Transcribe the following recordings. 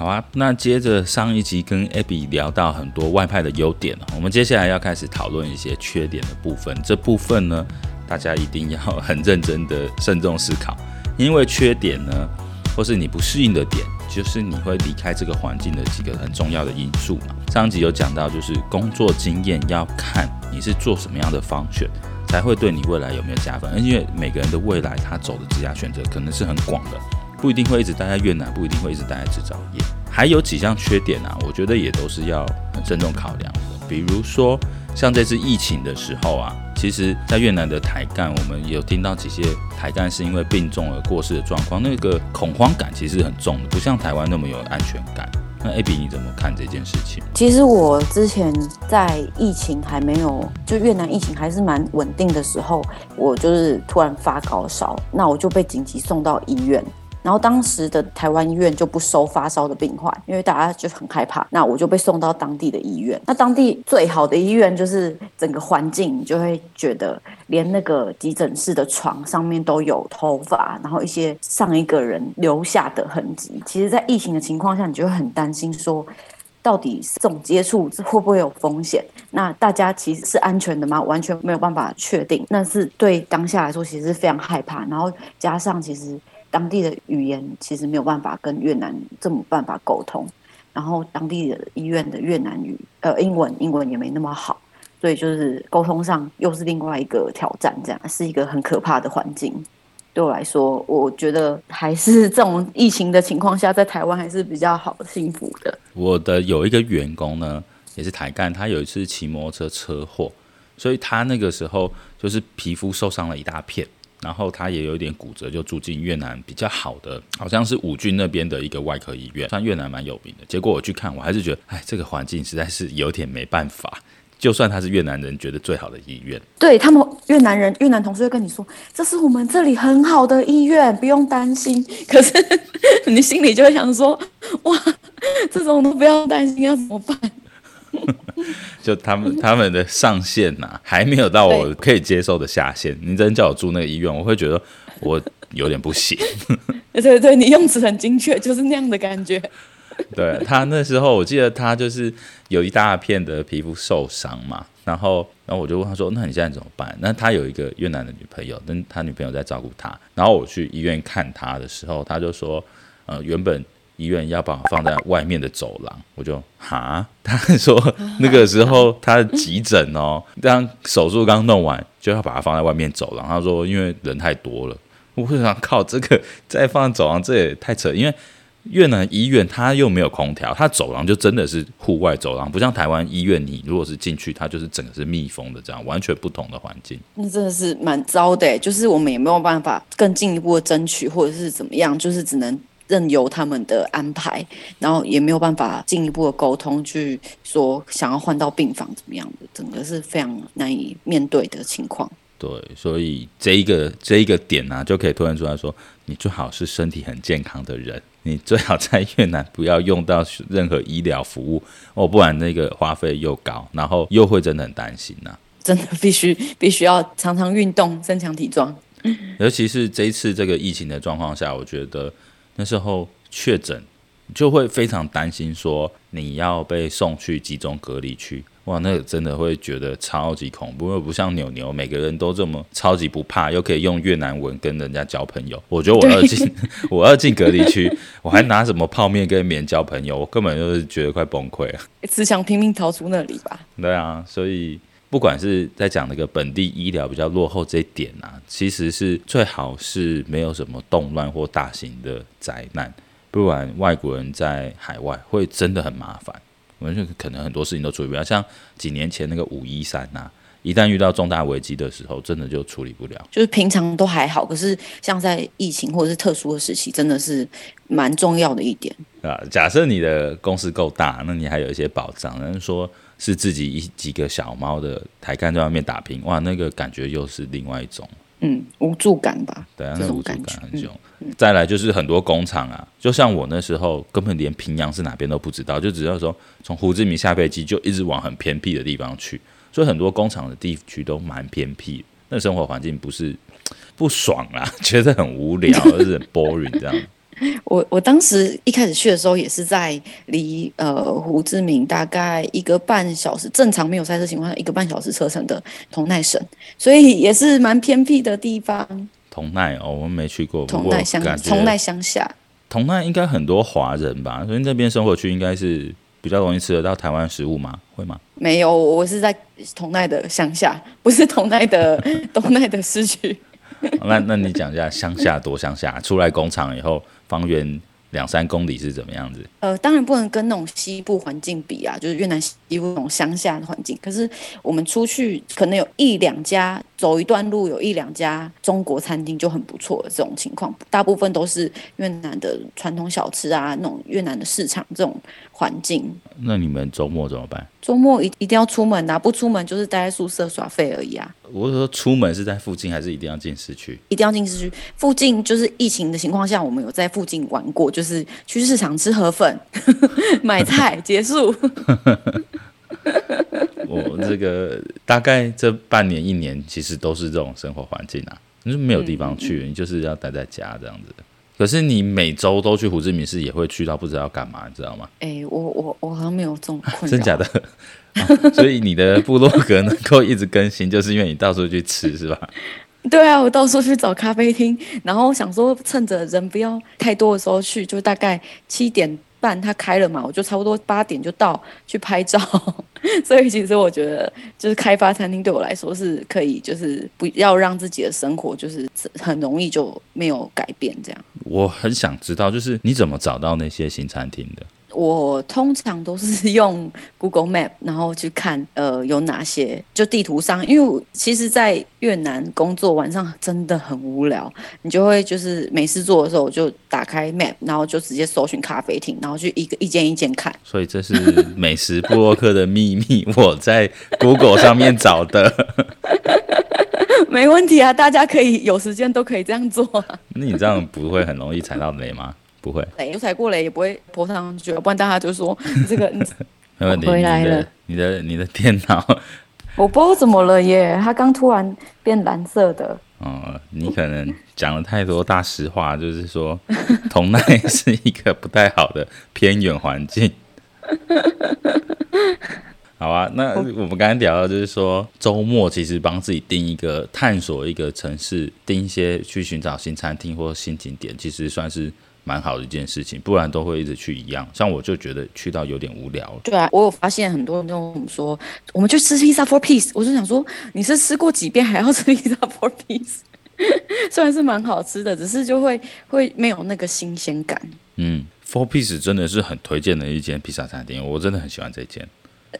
好啊，那接着上一集跟 Abby 聊到很多外派的优点，我们接下来要开始讨论一些缺点的部分。这部分呢，大家一定要很认真的慎重思考，因为缺点呢，或是你不适应的点，就是你会离开这个环境的几个很重要的因素嘛。上集有讲到，就是工作经验要看你是做什么样的方选，才会对你未来有没有加分。因为每个人的未来他走的职业选择可能是很广的，不一定会一直待在越南，不一定会一直待在制造业。还有几项缺点啊，我觉得也都是要很慎重考量的，比如说。像这次疫情的时候啊，其实，在越南的台干，我们有听到几些台干是因为病重而过世的状况，那个恐慌感其实很重的，不像台湾那么有安全感。那 A B 你怎么看这件事情？其实我之前在疫情还没有，就越南疫情还是蛮稳定的时候，我就是突然发高烧，那我就被紧急送到医院。然后当时的台湾医院就不收发烧的病患，因为大家就很害怕。那我就被送到当地的医院。那当地最好的医院就是整个环境，你就会觉得连那个急诊室的床上面都有头发，然后一些上一个人留下的痕迹。其实，在疫情的情况下，你就会很担心说，到底这种接触会不会有风险？那大家其实是安全的吗？完全没有办法确定。那是对当下来说，其实是非常害怕。然后加上其实。当地的语言其实没有办法跟越南这么办法沟通，然后当地的医院的越南语呃英文英文也没那么好，所以就是沟通上又是另外一个挑战，这样是一个很可怕的环境。对我来说，我觉得还是这种疫情的情况下，在台湾还是比较好幸福的。我的有一个员工呢，也是台干，他有一次骑摩托车车祸，所以他那个时候就是皮肤受伤了一大片。然后他也有一点骨折，就住进越南比较好的，好像是五军那边的一个外科医院，算越南蛮有名的。结果我去看，我还是觉得，哎，这个环境实在是有点没办法。就算他是越南人，觉得最好的医院，对他们越南人、越南同事会跟你说，这是我们这里很好的医院，不用担心。可是 你心里就会想说，哇，这种都不要担心，要怎么办？就他们他们的上限呐、啊，还没有到我可以接受的下限。你真叫我住那个医院，我会觉得我有点不行。对对对，你用词很精确，就是那样的感觉。对他那时候，我记得他就是有一大片的皮肤受伤嘛，然后然后我就问他说：“那你现在怎么办？”那他有一个越南的女朋友，跟他女朋友在照顾他。然后我去医院看他的时候，他就说：“呃，原本。”医院要把我放在外面的走廊，我就哈，他说那个时候他急诊哦，当手术刚弄完就要把它放在外面走廊。他说因为人太多了，我会想靠这个再放走廊，这也太扯。因为越南医院它又没有空调，它走廊就真的是户外走廊，不像台湾医院，你如果是进去，它就是整个是密封的，这样完全不同的环境。那真的是蛮糟的，就是我们也没有办法更进一步的争取，或者是怎么样，就是只能。任由他们的安排，然后也没有办法进一步的沟通，去说想要换到病房怎么样的，整个是非常难以面对的情况。对，所以这一个这一个点呢、啊，就可以突然出来说，你最好是身体很健康的人，你最好在越南不要用到任何医疗服务哦，不然那个花费又高，然后又会真的很担心呐、啊。真的 必须必须要常常运动，增强体壮。尤其是这一次这个疫情的状况下，我觉得。那时候确诊，就会非常担心，说你要被送去集中隔离区，哇，那个真的会觉得超级恐怖，又不像牛牛，每个人都这么超级不怕，又可以用越南文跟人家交朋友。我觉得我要进，我要进隔离区，我还拿什么泡面跟别人交朋友，我根本就是觉得快崩溃了，只想拼命逃出那里吧。对啊，所以。不管是在讲那个本地医疗比较落后这一点啊，其实是最好是没有什么动乱或大型的灾难，不然外国人在海外会真的很麻烦。我们就可能很多事情都处理不了，像几年前那个五一三呐，一旦遇到重大危机的时候，真的就处理不了。就是平常都还好，可是像在疫情或者是特殊的时期，真的是蛮重要的一点啊。假设你的公司够大，那你还有一些保障，人说。是自己一几个小猫的抬杆在外面打拼，哇，那个感觉又是另外一种，嗯，无助感吧？对啊，那无助感很重。嗯嗯、再来就是很多工厂啊，就像我那时候根本连平阳是哪边都不知道，就只要说从胡志明下飞机就一直往很偏僻的地方去，所以很多工厂的地区都蛮偏僻，那生活环境不是不爽啦，觉得很无聊，就是很 boring 这样。我我当时一开始去的时候，也是在离呃胡志明大概一个半小时，正常没有塞车情况下，一个半小时车程的同奈省，所以也是蛮偏僻的地方。同奈哦，我们没去过。同奈乡，同奈乡下。同奈应该很多华人吧？所以那边生活区应该是比较容易吃得到台湾食物吗？会吗？没有，我是在同奈的乡下，不是同奈的 同奈的市区。那那你讲一下乡下多乡下，出来工厂以后，方圆两三公里是怎么样子？呃，当然不能跟那种西部环境比啊，就是越南西部那种乡下的环境。可是我们出去可能有一两家，走一段路有一两家中国餐厅就很不错的这种情况，大部分都是越南的传统小吃啊，那种越南的市场这种环境。那你们周末怎么办？周末一一定要出门啊，不出门就是待在宿舍耍废而已啊。我是说出门是在附近，还是一定要进市区？一定要进市区。附近就是疫情的情况下，我们有在附近玩过，就是去市场吃河粉、买菜结束。我这个大概这半年一年，其实都是这种生活环境啊，你、就是没有地方去，嗯、你就是要待在家这样子。可是你每周都去胡志明市，也会去到不知道干嘛，你知道吗？哎、欸，我我我好像没有这种困扰。真假的、哦？所以你的部落格能够一直更新，就是因为你到处去吃，是吧？对啊，我到处去找咖啡厅，然后想说趁着人不要太多的时候去，就大概七点。半他开了嘛，我就差不多八点就到去拍照，所以其实我觉得就是开发餐厅对我来说是可以，就是不要让自己的生活就是很容易就没有改变这样。我很想知道，就是你怎么找到那些新餐厅的？我通常都是 用 Google Map，然后去看呃有哪些就地图上，因为其实，在越南工作晚上真的很无聊，你就会就是没事做的时候，我就打开 Map，然后就直接搜寻咖啡厅，然后去一个一间一间看。所以这是美食布洛克的秘密，我在 Google 上面找的。没问题啊，大家可以有时间都可以这样做啊。那你这样不会很容易踩到雷吗？不会，雷踩过雷也不会泼上去，不然大家就说这个 没问题。回来了，你的你的电脑，我不知道怎么了耶，它刚突然变蓝色的。哦，你可能讲了太多大实话，就是说 同奈是一个不太好的偏远环境。好啊，那我们刚刚聊到，就是说周末其实帮自己定一个探索一个城市，定一些去寻找新餐厅或新景点，其实算是。蛮好的一件事情，不然都会一直去一样。像我就觉得去到有点无聊。对啊，我有发现很多人都说，我们去吃披萨 four peace，我就想说，你是吃过几遍还要吃披萨 four peace？虽然是蛮好吃的，只是就会会没有那个新鲜感。嗯，four piece 真的是很推荐的一间披萨餐厅，我真的很喜欢这间。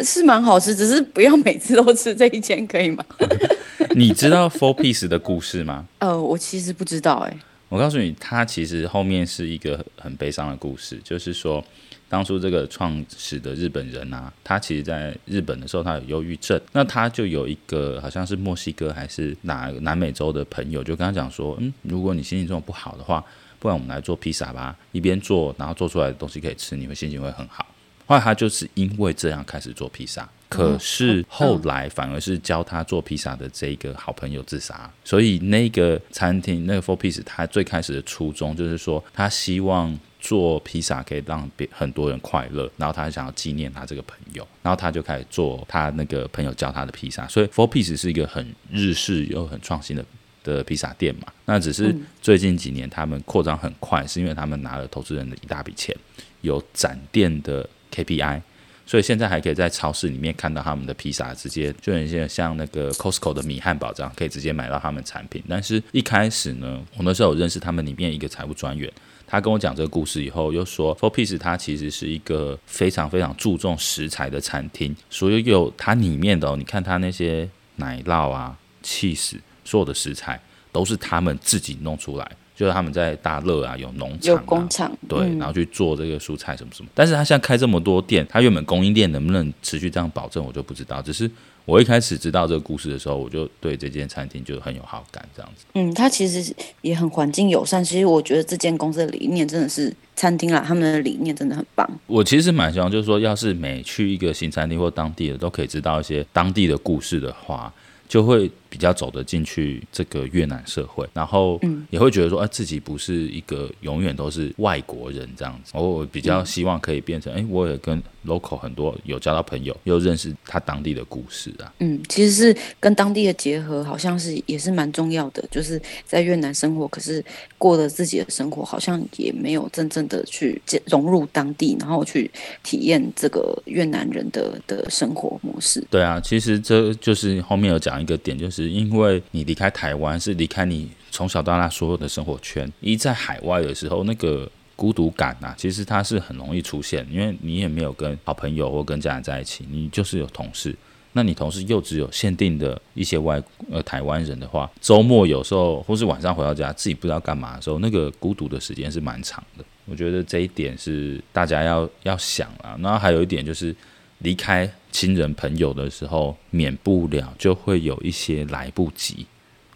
是蛮好吃，只是不要每次都吃这一间，可以吗？你知道 four piece 的故事吗？呃，我其实不知道、欸，哎。我告诉你，它其实后面是一个很悲伤的故事，就是说，当初这个创始的日本人啊，他其实在日本的时候，他有忧郁症，那他就有一个好像是墨西哥还是哪南美洲的朋友，就跟他讲说，嗯，如果你心情这么不好的话，不然我们来做披萨吧，一边做，然后做出来的东西可以吃，你会心情会很好。后来他就是因为这样开始做披萨。可是后来反而是教他做披萨的这个好朋友自杀，所以那个餐厅那个 Four Piece 他最开始的初衷就是说，他希望做披萨可以让别很多人快乐，然后他想要纪念他这个朋友，然后他就开始做他那个朋友教他的披萨，所以 Four Piece 是一个很日式又很创新的的披萨店嘛。那只是最近几年他们扩张很快，是因为他们拿了投资人的一大笔钱，有展店的 KPI。所以现在还可以在超市里面看到他们的披萨，直接就很像像那个 Costco 的米汉堡这样，可以直接买到他们产品。但是一开始呢，我那时候有认识他们里面一个财务专员，他跟我讲这个故事以后，又说 Four Piece 它其实是一个非常非常注重食材的餐厅，所以有它里面的，你看它那些奶酪啊、cheese，，所有的食材都是他们自己弄出来。就是他们在大乐啊，有农场、啊、有工厂，对，然后去做这个蔬菜什么什么。嗯、但是他现在开这么多店，他原本供应链能不能持续这样保证，我就不知道。只是我一开始知道这个故事的时候，我就对这间餐厅就很有好感，这样子。嗯，他其实也很环境友善。其实我觉得这间公司的理念真的是餐厅啦，他们的理念真的很棒。我其实蛮希望，就是说，要是每去一个新餐厅或当地的都可以知道一些当地的故事的话，就会比较走得进去这个越南社会，然后也会觉得说，哎，自己不是一个永远都是外国人这样子。我比较希望可以变成，哎，我也跟 local 很多有交到朋友，又认识他当地的故事啊。嗯，其实是跟当地的结合，好像是也是蛮重要的。就是在越南生活，可是过了自己的生活，好像也没有真正的去融入当地，然后去体验这个越南人的的生活模式。对啊，其实这就是后面有讲一个点，就是因为你离开台湾，是离开你从小到大所有的生活圈。一在海外的时候，那个孤独感啊，其实它是很容易出现，因为你也没有跟好朋友或跟家人在一起，你就是有同事。那你同事又只有限定的一些外呃台湾人的话，周末有时候或是晚上回到家，自己不知道干嘛的时候，那个孤独的时间是蛮长的。我觉得这一点是大家要要想啊。然后还有一点就是。离开亲人朋友的时候，免不了就会有一些来不及。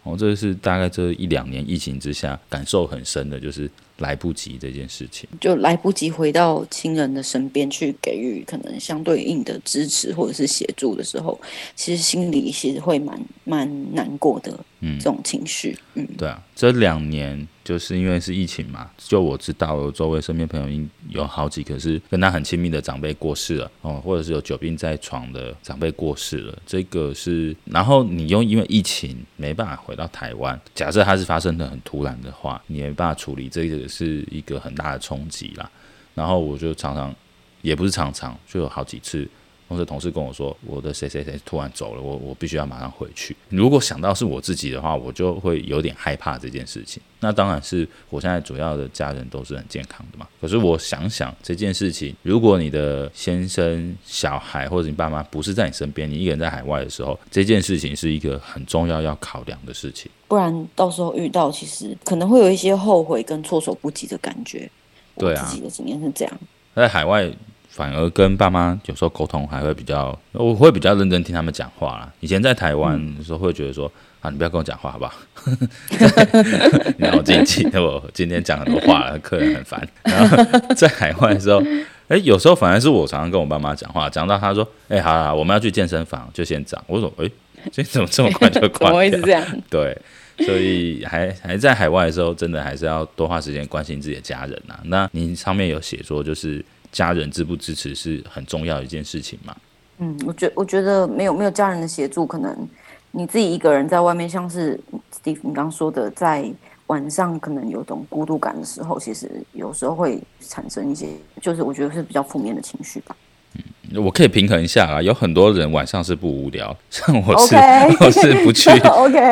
哦，这是大概这一两年疫情之下感受很深的，就是来不及这件事情，就来不及回到亲人的身边去给予可能相对应的支持或者是协助的时候，其实心里其实会蛮蛮难过的。嗯，这种情绪，嗯，对啊，这两年就是因为是疫情嘛，就我知道，周围身边朋友有好几个是跟他很亲密的长辈过世了，哦，或者是有久病在床的长辈过世了，这个是，然后你又因为疫情没办法回到台湾，假设它是发生的很突然的话，你没办法处理，这个是一个很大的冲击啦。然后我就常常，也不是常常，就有好几次。同时，同事跟我说，我的谁谁谁突然走了，我我必须要马上回去。如果想到是我自己的话，我就会有点害怕这件事情。那当然是我现在主要的家人都是很健康的嘛。可是我想想这件事情，如果你的先生、小孩或者你爸妈不是在你身边，你一个人在海外的时候，这件事情是一个很重要要考量的事情。不然到时候遇到，其实可能会有一些后悔跟措手不及的感觉。对啊，自己的经验是这样。在海外。反而跟爸妈有时候沟通还会比较，我会比较认真听他们讲话啦。以前在台湾的时候会觉得说，啊，你不要跟我讲话好不好？你让我自己记得我今天讲很多话了，客人很烦。然后在海外的时候，哎，有时候反而是我常常跟我爸妈讲话，讲到他说，哎，好了，我们要去健身房，就先讲。我说，哎，今天怎么这么快就挂掉？怎么会是这样？对，所以还还在海外的时候，真的还是要多花时间关心自己的家人呐。那您上面有写说，就是。家人支不支持是很重要的一件事情嘛？嗯，我觉我觉得没有没有家人的协助，可能你自己一个人在外面，像是 Steve 你刚刚说的，在晚上可能有种孤独感的时候，其实有时候会产生一些，就是我觉得是比较负面的情绪吧。我可以平衡一下啊，有很多人晚上是不无聊，像我是. 我是不去.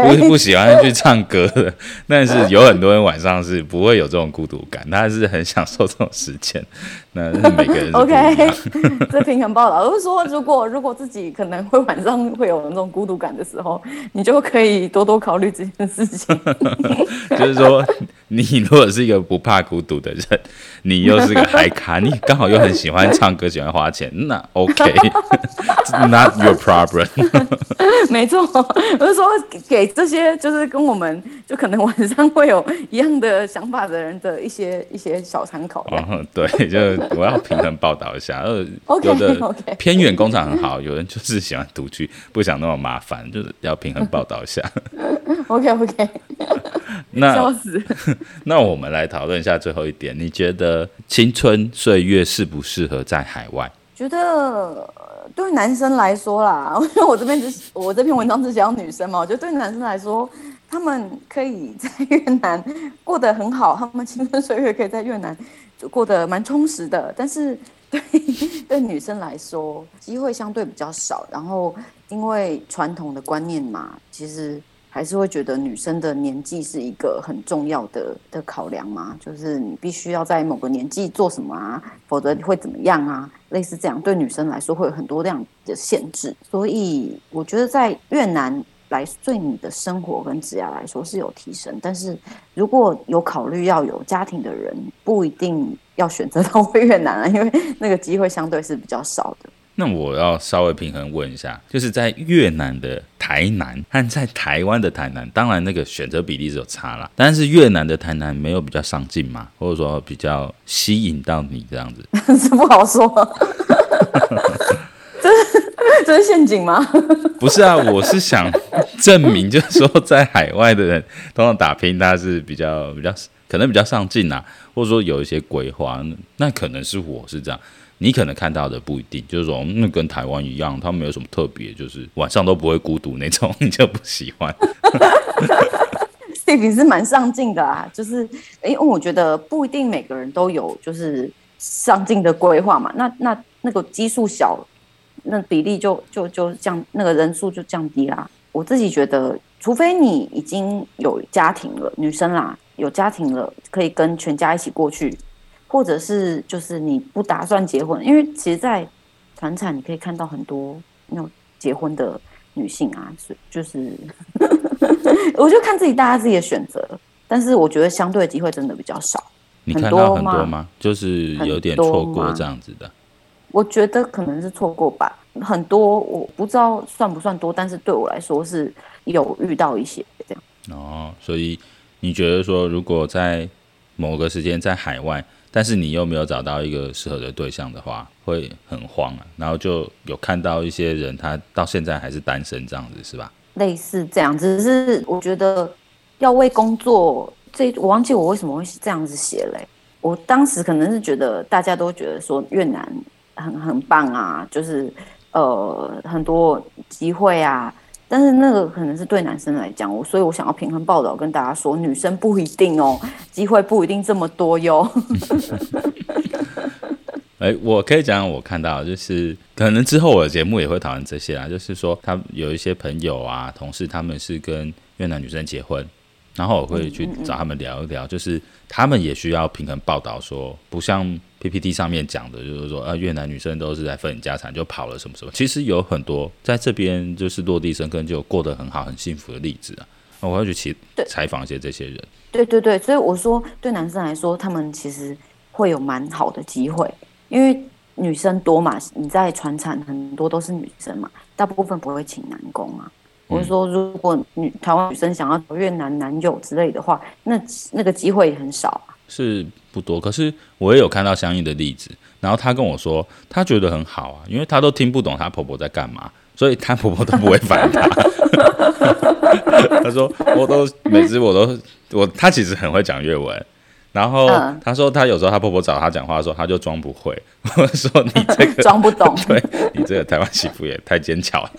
不是不喜欢去唱歌的，但是有很多人晚上是不会有这种孤独感，他是很享受这种时间。那是每个人 OK，这平衡报道，就是说，如果如果自己可能会晚上会有那种孤独感的时候，你就可以多多考虑这件事情。就是说，你如果是一个不怕孤独的人，你又是个嗨咖，你刚好又很喜欢唱歌，喜欢花钱，那 OK，Not your problem。没错，我是说给这些就是跟我们就可能晚上会有一样的想法的人的一些一些小参考。哦，对，就。我要平衡报道一下，呃，有的偏远工厂很好，有人就是喜欢独居，不想那么麻烦，就是要平衡报道一下。OK OK，那笑死 那我们来讨论一下最后一点，你觉得青春岁月适不适合在海外？觉得对男生来说啦，因为我这边只我这篇文章只讲女生嘛，我觉得对男生来说，他们可以在越南过得很好，他们青春岁月可以在越南就。过得蛮充实的，但是对对女生来说，机会相对比较少。然后因为传统的观念嘛，其实还是会觉得女生的年纪是一个很重要的的考量吗，就是你必须要在某个年纪做什么啊，否则会怎么样啊？类似这样，对女生来说会有很多这样的限制。所以我觉得在越南。来对你的生活跟职业来说是有提升，但是如果有考虑要有家庭的人，不一定要选择到 越南啊，因为那个机会相对是比较少的。那我要稍微平衡问一下，就是在越南的台南和在台湾的台南，当然那个选择比例是有差啦，但是越南的台南没有比较上进嘛？或者说比较吸引到你这样子？这不好说。这是这是陷阱吗？不是啊，我是想证明就是说，在海外的人通常打拼，他是比较比较可能比较上进啊，或者说有一些规划，那可能是我是这样。你可能看到的不一定，就是说，那跟台湾一样，他们没有什么特别，就是晚上都不会孤独那种，你就不喜欢。Steve 是蛮上进的啊，就是因为我觉得不一定每个人都有就是上进的规划嘛，那那那个基数小，那比例就就就降，那个人数就降低啦。我自己觉得，除非你已经有家庭了，女生啦有家庭了，可以跟全家一起过去。或者是就是你不打算结婚，因为其实，在传产你可以看到很多那种结婚的女性啊，是就是，我就看自己大家自己的选择，但是我觉得相对的机会真的比较少。你看到很多吗？就是有点错过这样子的。我觉得可能是错过吧，很多我不知道算不算多，但是对我来说是有遇到一些这样。哦，所以你觉得说，如果在某个时间在海外，但是你又没有找到一个适合的对象的话，会很慌啊。然后就有看到一些人，他到现在还是单身这样子，是吧？类似这样子，只是我觉得要为工作，这我忘记我为什么会这样子写嘞。我当时可能是觉得大家都觉得说越南很很棒啊，就是呃很多机会啊。但是那个可能是对男生来讲，我所以我想要平衡报道，跟大家说，女生不一定哦，机会不一定这么多哟。哎、我可以讲，我看到就是可能之后我的节目也会讨论这些啊，就是说他有一些朋友啊、同事，他们是跟越南女生结婚，然后我会去找他们聊一聊，就是他们也需要平衡报道，说不像。PPT 上面讲的就是说，啊，越南女生都是在分家产就跑了什么什么。其实有很多在这边就是落地生根就过得很好、很幸福的例子啊。我要去采采访一些这些人。对对对，所以我说对男生来说，他们其实会有蛮好的机会，因为女生多嘛。你在传产很多都是女生嘛，大部分不会请男工嘛。我是说，如果女台湾女生想要找越南男友之类的话，那那个机会也很少。啊是不多，可是我也有看到相应的例子。然后她跟我说，她觉得很好啊，因为她都听不懂她婆婆在干嘛，所以她婆婆都不会烦她。她说，我都每次我都我她其实很会讲越文。然后他说，他有时候他婆婆找他讲话的时候，她就装不会。我 说你这个 装不懂，对你这个台湾媳妇也太坚强了。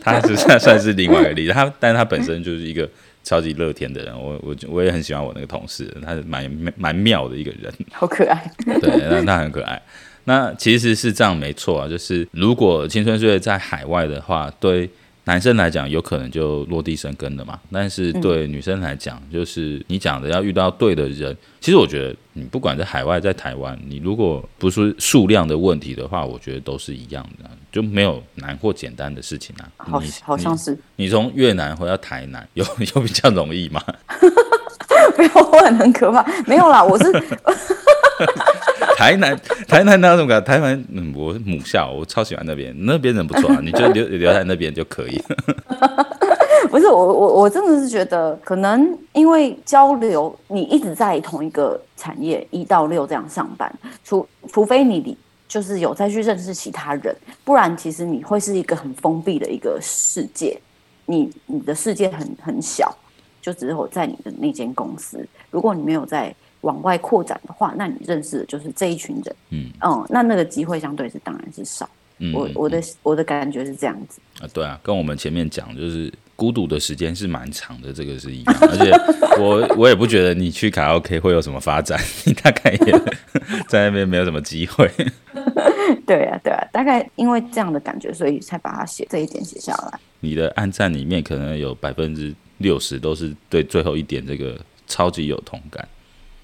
她是算算是另外一个例子，她但是她本身就是一个。超级乐天的人，我我我也很喜欢我那个同事，他是蛮蛮妙的一个人，好可爱。对，那他很可爱。那其实是这样，没错啊，就是如果青春岁月在海外的话，对。男生来讲，有可能就落地生根了嘛。但是对女生来讲，就是你讲的要遇到对的人。其实我觉得，你不管在海外，在台湾，你如果不是数量的问题的话，我觉得都是一样的，就没有难或简单的事情啊。好，好像是你从越南回到台南，有有比较容易吗？没有，我很很可怕。没有啦，我是。台南，台南那种感，台南，嗯，我母校，我超喜欢那边，那边人不错啊，你就留留在那边就可以。不是我，我我真的是觉得，可能因为交流，你一直在同一个产业一到六这样上班，除除非你就是有再去认识其他人，不然其实你会是一个很封闭的一个世界，你你的世界很很小，就只有在你的那间公司，如果你没有在。往外扩展的话，那你认识的就是这一群人，嗯，哦、嗯，那那个机会相对是当然是少。嗯，我我的我的感觉是这样子啊，对啊，跟我们前面讲，就是孤独的时间是蛮长的，这个是一样。而且我我也不觉得你去卡拉 OK 会有什么发展，你大概也在那边没有什么机会。对啊，对啊，大概因为这样的感觉，所以才把它写这一点写下来。你的暗赞里面可能有百分之六十都是对最后一点这个超级有同感。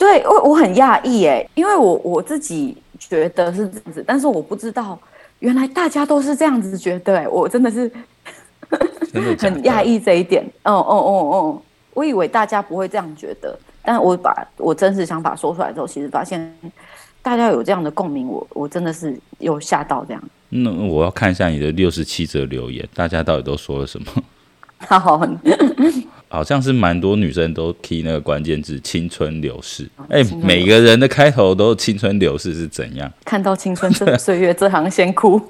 对，我我很讶异哎，因为我我自己觉得是这样子，但是我不知道原来大家都是这样子觉得哎，我真的是 很讶异这一点。哦哦哦哦，我以为大家不会这样觉得，但我把我真实想法说出来之后，其实发现大家有这样的共鸣，我我真的是有吓到这样。那我要看一下你的六十七则留言，大家到底都说了什么？好。好像是蛮多女生都 key 那个关键字“青春流逝”，哎、欸，每个人的开头都“青春流逝”是怎样？看到青春岁月这行先哭。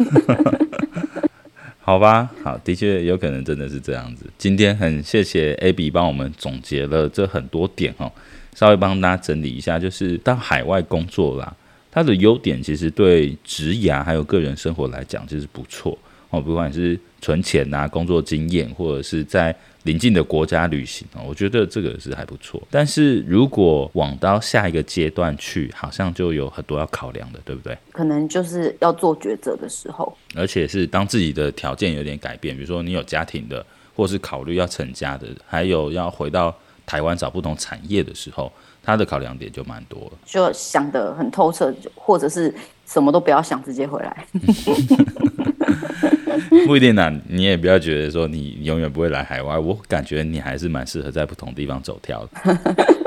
好吧，好，的确有可能真的是这样子。今天很谢谢 Abby 帮我们总结了这很多点哦，稍微帮大家整理一下，就是到海外工作啦，它的优点其实对职涯还有个人生活来讲就是不错哦，不管是存钱呐、啊、工作经验，或者是在邻近的国家旅行，我觉得这个是还不错。但是如果往到下一个阶段去，好像就有很多要考量的，对不对？可能就是要做抉择的时候，而且是当自己的条件有点改变，比如说你有家庭的，或是考虑要成家的，还有要回到台湾找不同产业的时候，他的考量点就蛮多了。就想得很透彻，或者是什么都不要想，直接回来。不一定啊，你也不要觉得说你永远不会来海外，我感觉你还是蛮适合在不同地方走跳的。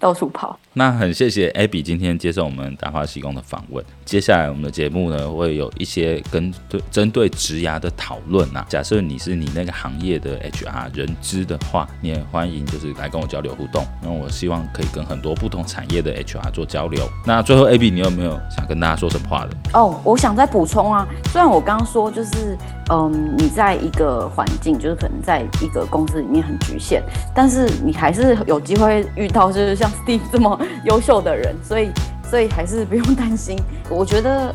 到处跑。那很谢谢 Abby 今天接受我们大话西工的访问。接下来我们的节目呢，会有一些跟对针对职涯的讨论啊。假设你是你那个行业的 HR 人资的话，你也欢迎就是来跟我交流互动。那我希望可以跟很多不同产业的 HR 做交流。那最后 Abby，你有没有想跟大家说什么话的？哦，我想再补充啊。虽然我刚刚说就是，嗯，你在一个环境，就是可能在一个公司里面很局限，但是你还是有机会遇到，就是像 Steve 这么优秀的人，所以所以还是不用担心。我觉得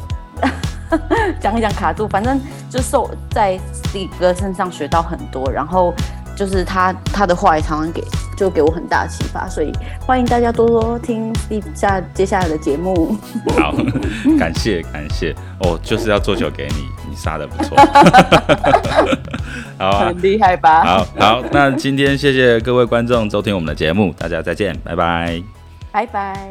讲一讲卡住，反正就受在 Steve 哥身上学到很多，然后就是他他的话也常常给就给我很大启发，所以欢迎大家多多听 Steve 下接下来的节目。好，感谢感谢哦，就是要做球给你，你杀的不错，好啊，很厉害吧？好好，那今天谢谢各位观众收听我们的节目，大家再见，拜拜。拜拜。